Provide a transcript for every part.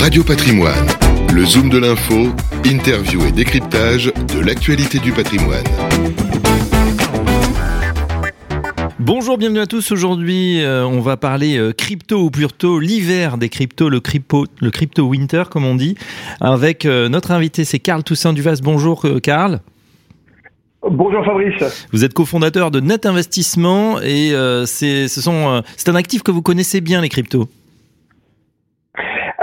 Radio Patrimoine, le zoom de l'info, interview et décryptage de l'actualité du patrimoine. Bonjour, bienvenue à tous. Aujourd'hui, euh, on va parler euh, crypto ou plutôt l'hiver des cryptos, le crypto, le crypto winter comme on dit, avec euh, notre invité, c'est Carl Toussaint Duvas. Bonjour Carl. Bonjour Fabrice. Vous êtes cofondateur de Net Investissement et c'est ce sont c'est un actif que vous connaissez bien les cryptos.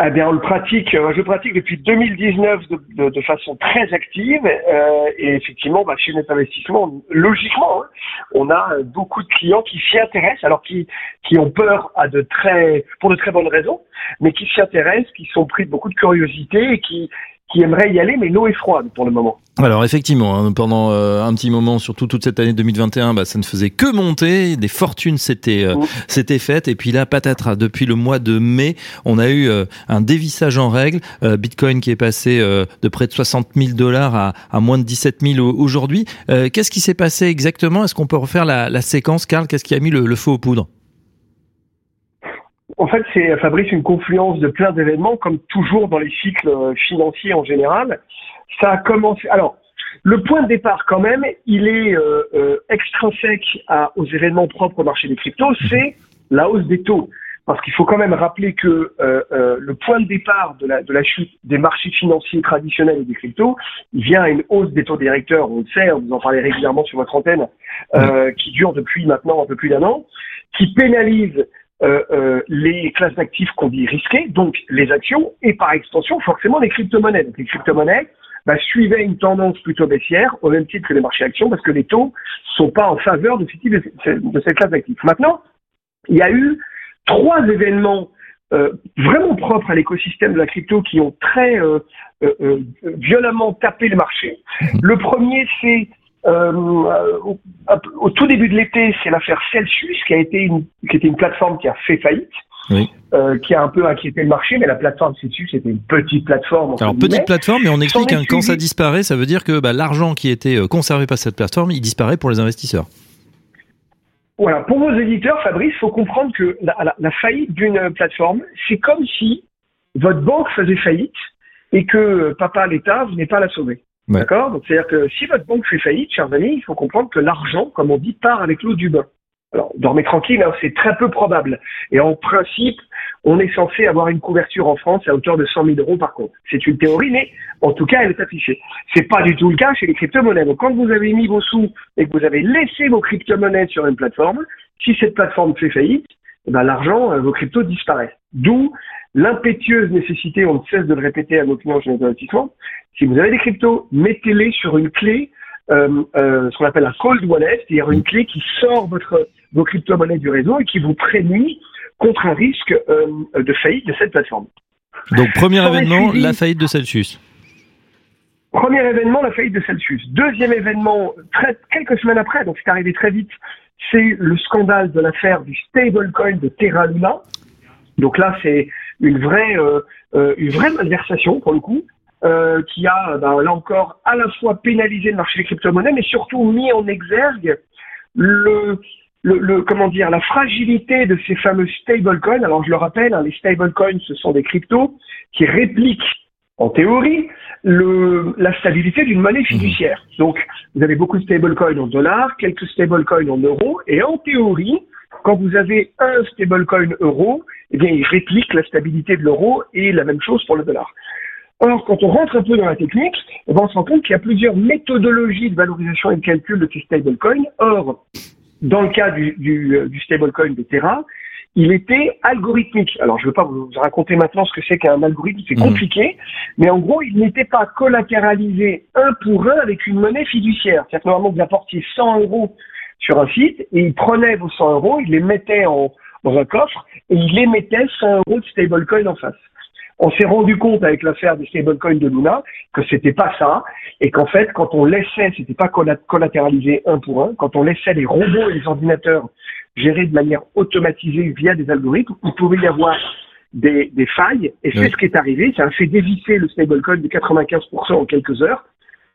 Eh bien, on le pratique, euh, je pratique depuis 2019 de, de, façon très active. Euh, et effectivement, bah, chez Net Investissement, logiquement, hein, on a beaucoup de clients qui s'y intéressent, alors qui, qui ont peur à de très, pour de très bonnes raisons, mais qui s'y intéressent, qui sont pris de beaucoup de curiosité et qui, qui aimerait y aller, mais l'eau est froide pour le moment. Alors effectivement, hein, pendant euh, un petit moment, surtout toute cette année 2021, bah, ça ne faisait que monter, des fortunes s'étaient euh, mmh. faites, et puis là, patatras, depuis le mois de mai, on a eu euh, un dévissage en règle, Bitcoin qui est passé de près de 60 000 dollars à, à, moins de 17 000 aujourd'hui. Qu'est-ce qui s'est passé exactement? Est-ce qu'on peut refaire la, la séquence, Karl? Qu'est-ce qui a mis le, le feu aux poudres? En fait, c'est Fabrice une confluence de plein d'événements, comme toujours dans les cycles euh, financiers en général. Ça a commencé. Alors, le point de départ, quand même, il est euh, euh, extrinsèque à, aux événements propres au marché des cryptos, mhm. c'est la hausse des taux. Parce qu'il faut quand même rappeler que euh, euh, le point de départ de la, de la chute des marchés financiers traditionnels et des cryptos, il vient à une hausse des taux directeurs, on le sait, vous en parlez régulièrement sur votre antenne, euh, qui dure depuis maintenant un peu plus d'un an, qui pénalise euh, euh, les classes d'actifs qu'on dit risquées, donc les actions, et par extension forcément les crypto-monnaies. Donc les crypto-monnaies bah, suivaient une tendance plutôt baissière, au même titre que les marchés actions, parce que les taux sont pas en faveur de, ce type de, cette classe d'actifs. Maintenant, il y a eu trois événements euh, vraiment propres à l'écosystème de la crypto qui ont très euh, euh, violemment tapé le marché. Le premier, c'est euh, au, au, tout début de l'été, c'est l'affaire Celsius qui a été une, qui était une plateforme qui a fait faillite. Oui. Euh, qui a un peu inquiété le marché, mais la plateforme Celsius c'était une petite plateforme. Alors petite plateforme, mais on explique hein, quand ça disparaît, ça veut dire que bah, l'argent qui était euh, conservé par cette plateforme, il disparaît pour les investisseurs. Voilà, pour vos éditeurs, Fabrice, il faut comprendre que la, la, la faillite d'une plateforme, c'est comme si votre banque faisait faillite et que papa l'État venait pas la sauver. D'accord Donc, c'est-à-dire que si votre banque fait faillite, chers amis, il faut comprendre que l'argent, comme on dit, part avec l'eau du bain. Alors, dormez tranquille, hein, c'est très peu probable. Et en principe, on est censé avoir une couverture en France à hauteur de 100 000 euros par contre. C'est une théorie, mais en tout cas, elle est affichée. C'est pas du tout le cas chez les crypto-monnaies. Donc, quand vous avez mis vos sous et que vous avez laissé vos crypto-monnaies sur une plateforme, si cette plateforme fait faillite, eh ben, l'argent, euh, vos cryptos disparaissent. D'où l'impétueuse nécessité, on ne cesse de le répéter à nos clients chez investissements, si vous avez des cryptos, mettez-les sur une clé, euh, euh, ce qu'on appelle un cold wallet, c'est-à-dire une clé qui sort votre, vos crypto-monnaies du réseau et qui vous prémunit contre un risque euh, de faillite de cette plateforme. Donc premier événement, la faillite de Celsius. Premier événement, la faillite de Celsius. Deuxième événement, très, quelques semaines après, donc c'est arrivé très vite, c'est le scandale de l'affaire du stablecoin de Terra Luna. Donc là, c'est une vraie, euh, euh, une vraie malversation pour le coup, euh, qui a ben, là encore à la fois pénalisé le marché des crypto-monnaies, mais surtout mis en exergue le, le, le, comment dire la fragilité de ces fameux stablecoins. Alors je le rappelle, hein, les stablecoins, ce sont des cryptos qui répliquent en théorie, le, la stabilité d'une monnaie fiduciaire. Donc, vous avez beaucoup de stablecoins en dollars, quelques stablecoins en euros, et en théorie, quand vous avez un stablecoin euro, eh bien, il réplique la stabilité de l'euro et la même chose pour le dollar. Or, quand on rentre un peu dans la technique, eh on se rend compte qu'il y a plusieurs méthodologies de valorisation et de calcul de ces stablecoins. Or, dans le cas du, du, euh, du stablecoin de Terra, il était algorithmique. Alors, je ne veux pas vous raconter maintenant ce que c'est qu'un algorithme, c'est mmh. compliqué, mais en gros, il n'était pas collatéralisé un pour un avec une monnaie fiduciaire. C'est-à-dire que normalement, vous apportiez 100 euros sur un site et il prenait vos 100 euros, il les mettait en, dans un coffre et il émettait 100 euros de stablecoin en face. On s'est rendu compte avec l'affaire des stablecoins de Luna que c'était pas ça et qu'en fait, quand on laissait, c'était pas collatéralisé un pour un, quand on laissait les robots et les ordinateurs gérer de manière automatisée via des algorithmes, il pouvait y avoir des, des failles et c'est ce qui est arrivé. Ça a fait dévisser le stablecoin de 95% en quelques heures,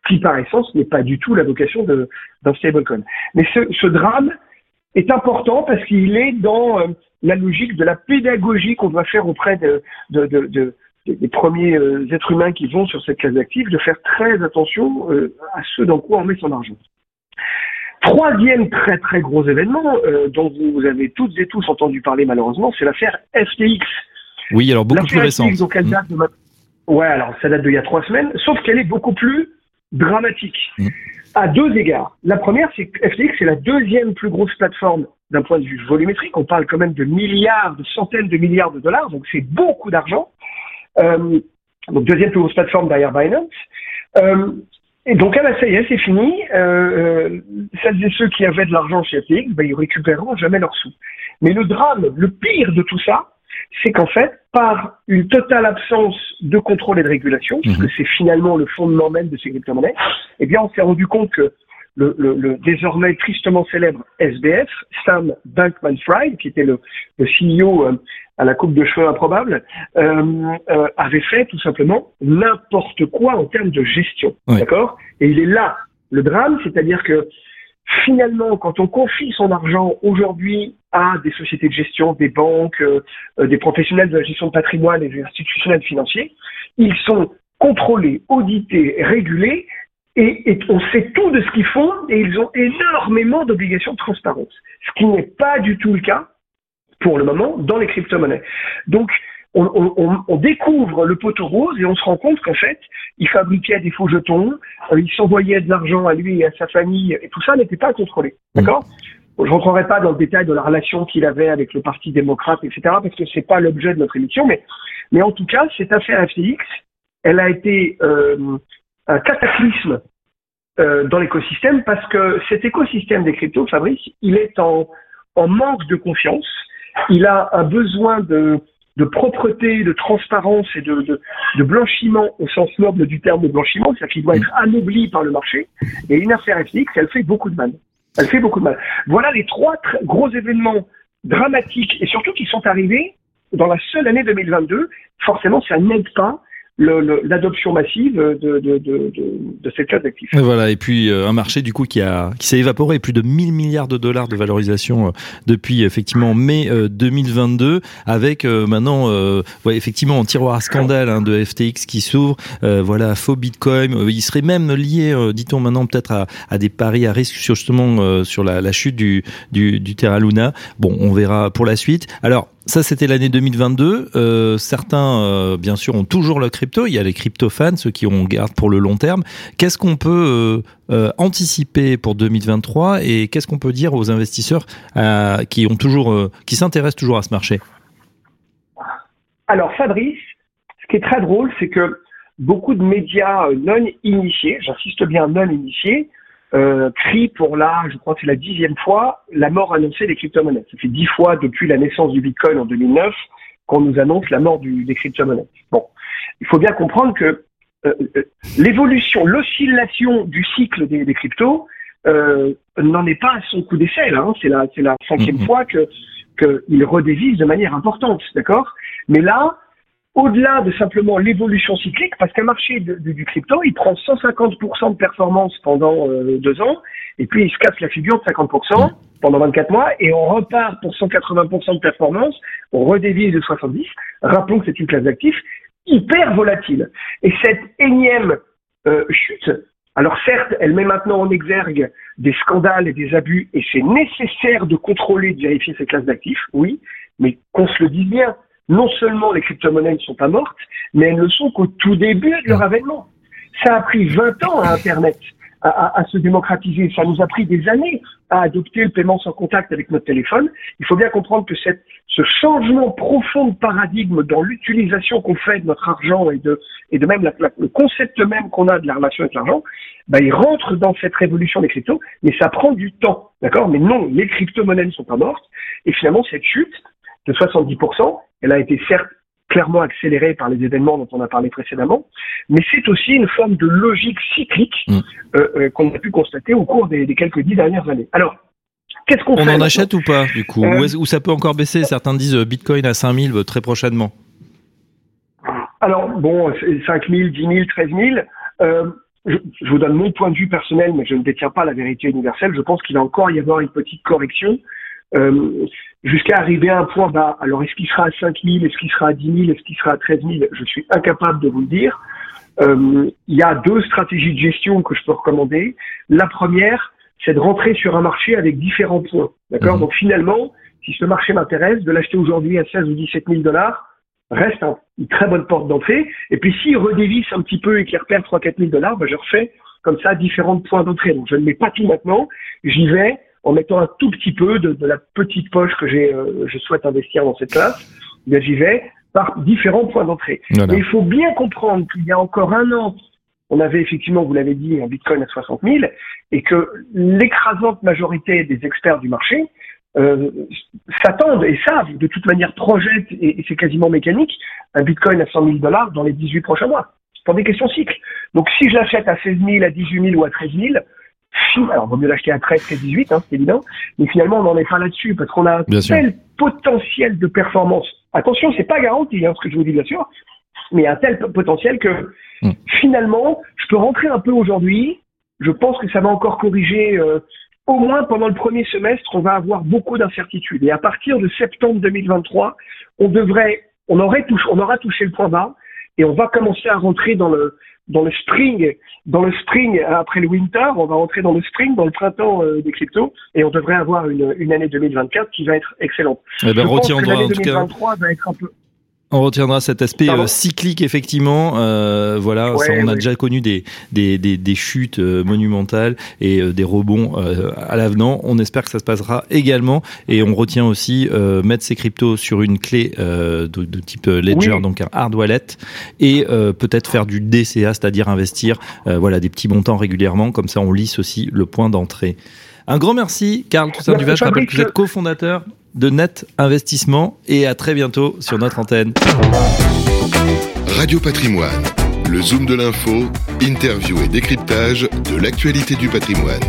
qui par essence n'est pas du tout la vocation d'un stablecoin. Mais ce, ce drame, est important parce qu'il est dans euh, la logique de la pédagogie qu'on doit faire auprès de, de, de, des premiers euh, êtres humains qui vont sur cette classe d'actifs, de faire très attention euh, à ce dans quoi on met son argent. Troisième très très gros événement euh, dont vous avez toutes et tous entendu parler malheureusement, c'est l'affaire FTX. Oui, alors beaucoup plus récente. donc elle date de Ouais, alors ça date d'il y a trois semaines, sauf qu'elle est beaucoup plus dramatique. Mm. À deux égards. La première, c'est que FTX est la deuxième plus grosse plateforme d'un point de vue volumétrique. On parle quand même de milliards, de centaines de milliards de dollars, donc c'est beaucoup d'argent. Euh, donc deuxième plus grosse plateforme derrière Binance. Euh, et donc, ah bah, ça y est, c'est fini. Euh, euh, celles et ceux qui avaient de l'argent chez FTX, bah, ils récupéreront jamais leurs sous. Mais le drame, le pire de tout ça, c'est qu'en fait, par une totale absence de contrôle et de régulation, parce que mhm. c'est finalement le fondement même de ces crypto-monnaies, eh bien, on s'est rendu compte que le, le, le, désormais tristement célèbre SBF, Sam Bankman-Fried, qui était le, le CEO euh, à la coupe de cheveux improbable, euh, euh, avait fait tout simplement n'importe quoi en termes de gestion. D'accord? Et il est là le drame, c'est-à-dire que finalement, quand on confie son argent aujourd'hui à des sociétés de gestion, des banques, euh, euh, des professionnels de la gestion de patrimoine et des institutionnels financiers, ils sont contrôlés, audités, régulés, et, et, on sait tout de ce qu'ils font, et ils ont énormément d'obligations de transparence, ce qui n'est pas du tout le cas pour le moment dans les crypto-monnaies. Donc, on, on, on, découvre le poteau rose et on se rend compte qu'en fait, il fabriquait des faux jetons, euh, il s'envoyait de l'argent à lui et à sa famille, et tout ça n'était pas contrôlé. Mm. D'accord? Je ne rentrerai pas dans le détail de la relation qu'il avait avec le Parti démocrate, etc., parce que c'est pas l'objet de notre émission, mais, mais en tout cas, cette affaire FTX, elle a été euh, un cataclysme euh, dans l'écosystème, parce que cet écosystème des cryptos, Fabrice, il est en, en manque de confiance, il a un besoin de de propreté, de transparence et de, de, de, blanchiment au sens noble du terme de blanchiment, c'est-à-dire qu'il doit être anobli par le marché. Et une affaire FTX, elle fait beaucoup de mal. Elle fait beaucoup de mal. Voilà les trois gros événements dramatiques et surtout qui sont arrivés dans la seule année 2022. Forcément, ça n'aide pas l'adoption massive de, de, de, de, cette classe d'actifs. Voilà, et puis euh, un marché du coup qui a qui s'est évaporé, plus de 1000 milliards de dollars de valorisation euh, depuis effectivement mai 2022, euh, avec maintenant ouais, effectivement un tiroir à scandale hein, de FTX qui s'ouvre, voilà faux Bitcoin, il serait même lié, dit-on maintenant peut-être à, à, des paris à risque sur justement sur la, la, chute du, du, du Terra Luna. Bon, on verra pour la suite. Alors ça, c'était l'année 2022. Euh, certains, euh, bien sûr, ont toujours le crypto. Il y a les crypto-fans, ceux qui ont garde pour le long terme. Qu'est-ce qu'on peut euh, anticiper pour 2023 et qu'est-ce qu'on peut dire aux investisseurs qui ont toujours, qui s'intéressent toujours à ce marché? Alors, Fabrice, ce qui est très drôle, c'est que beaucoup de médias non initiés, j'insiste bien non initiés, euh, crie pour la, je crois que c'est la dixième fois, la mort annoncée des crypto-monnaies. Ça fait dix fois depuis la naissance du Bitcoin en 2009 qu'on nous annonce la mort du, des crypto-monnaies. Bon, il faut bien comprendre que euh, euh, l'évolution, l'oscillation du cycle des, des cryptos euh, n'en est pas à son coup d'essai. Hein. C'est la, la cinquième mm-hmm. fois que qu'il redévise de manière importante, d'accord? Mais là, au-delà de simplement l'évolution cyclique, parce qu'un marché du crypto, il prend 150% de performance pendant euh, deux ans, et puis il se casse la figure de 50% pendant 24 mois, et on repart pour 180% de performance, on redévise de 70. Rappelons que c'est une classe d'actifs hyper volatile. Et cette énième euh, chute, alors certes, elle met maintenant en exergue des scandales et des abus, et c'est nécessaire de contrôler, de vérifier ces classes d'actifs, oui, mais qu'on se le dise bien, non seulement les crypto-monnaies ne sont pas mortes, mais elles ne sont qu'au tout début de leur avènement. Ça a pris 20 ans à Internet à, se démocratiser. Ça nous a pris des années à adopter le paiement sans contact avec notre téléphone. Il faut bien comprendre que cette, ce changement profond de paradigme dans l'utilisation qu'on fait de notre argent et de, et de même le concept même qu'on a de la relation avec l'argent, bah, il rentre dans cette révolution des cryptos, mais ça prend du temps, d'accord? Mais non, les crypto-monnaies ne sont pas mortes, et finalement cette chute de 70%, elle a été certes clairement accélérée par les événements dont on a parlé précédemment, mais c'est aussi une forme de logique cyclique mm. euh, euh, qu'on a pu constater au cours des, quelques dix dernières années. Alors, qu'est-ce qu'on fait On en achète ou pas, du coup? Euh, ou, ça peut encore baisser? Certains disent Bitcoin à 5000 très prochainement. Alors, bon, 5000, 10 000, 13 000. je, je, vous donne mon point de vue personnel, mais je ne détiens pas la vérité universelle. Je pense qu'il va encore y avoir une petite correction euh, jusqu'à arriver à un point bas. Alors, est-ce qu'il sera à 5 000, est-ce qu'il sera à 10 000, est-ce qu'il sera à 13 000 Je suis incapable de vous le dire. Euh, il y a deux stratégies de gestion que je peux recommander. La première, c'est de rentrer sur un marché avec différents points. D'accord? Mhm. Donc finalement, si ce marché m'intéresse, de l'acheter aujourd'hui à 16 ou 17 000 dollars reste une très bonne porte d'entrée. Et puis s'il redévisse un petit peu et qu'il repère 3 4 000 dollars, ben, je refais comme ça différents points d'entrée. Donc je ne mets pas tout maintenant, j'y vais en mettant un tout petit peu de, de la petite poche que j'ai, euh, je souhaite investir dans cette classe. J'y vais par différents points d'entrée. Mais il faut bien comprendre qu'il y a encore un an, on avait effectivement, vous l'avez dit, un Bitcoin à 60 000 et que l'écrasante majorité des experts du marché euh, s'attendent et savent, de toute manière projettent, et, c'est quasiment mécanique, un Bitcoin à 100 000 dollars dans les 18 prochains mois. Pour des questions cycles. Donc si je l'achète à 16 000, à 18 000 ou à 13 000, alors, vaut mieux l'acheter à 13 qu'à 18, hein, c'est évident. Mais finalement, on n'en est pas là-dessus parce qu'on a un tel potentiel de performance. Attention, c'est pas garanti, hein, ce que je vous dis bien sûr, mais un tel potentiel que hmm. finalement, je peux rentrer un peu aujourd'hui. Je pense que ça va encore corriger. Euh, au moins pendant le premier semestre, on va avoir beaucoup d'incertitudes. Et à partir de septembre 2023, on devrait, on aurait touché, on aura touché le point bas et on va commencer à rentrer dans le dans le spring, dans le spring après le winter, on va rentrer dans le spring, dans le printemps euh, des cryptos, et on devrait avoir une, une année 2024 qui va être excellente. Eh ben, Je pense que l'année 2023 va être un peu on retiendra cet aspect euh, cyclique effectivement. Euh, voilà, on a déjà connu des des, des, des chutes euh, monumentales et euh, des rebonds à l'avenant. On espère que ça se passera également et on retient aussi mettre ses cryptos sur une clé de, de, type Ledger, donc un hard wallet, et peut-être faire du DCA, c'est-à-dire investir voilà des petits montants régulièrement. Comme ça, on lisse aussi le point d'entrée. Un grand merci, Carl Toussaint Duvach. Je rappelle que vous êtes cofondateur de Net Investissement et à très bientôt sur notre antenne. Radio Patrimoine, le zoom de l'info, interview et décryptage de l'actualité du patrimoine.